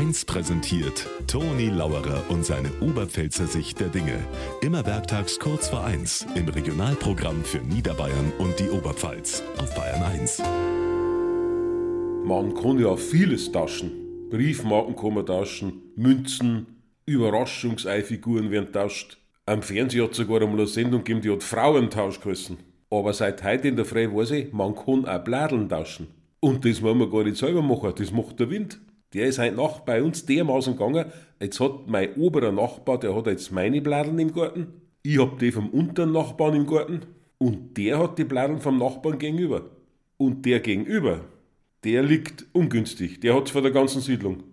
1 präsentiert Toni Lauerer und seine Oberpfälzer Sicht der Dinge. Immer werktags kurz vor 1 im Regionalprogramm für Niederbayern und die Oberpfalz auf Bayern 1. Man kann ja vieles tauschen. Briefmarken kann man tauschen, Münzen, Überraschungseifiguren werden tauscht. Am Fernsehen hat sogar einmal eine Sendung gegeben, die hat Frauentausch geheißen. Aber seit heute in der Früh weiß ich, man kann auch Bladeln tauschen. Und das wollen wir gar nicht selber machen, das macht der Wind. Der ist heute Nacht bei uns dermaßen gegangen, jetzt hat mein oberer Nachbar, der hat jetzt meine Bladeln im Garten, ich hab die vom unteren Nachbarn im Garten und der hat die Bladeln vom Nachbarn gegenüber. Und der gegenüber, der liegt ungünstig, der hat's vor der ganzen Siedlung.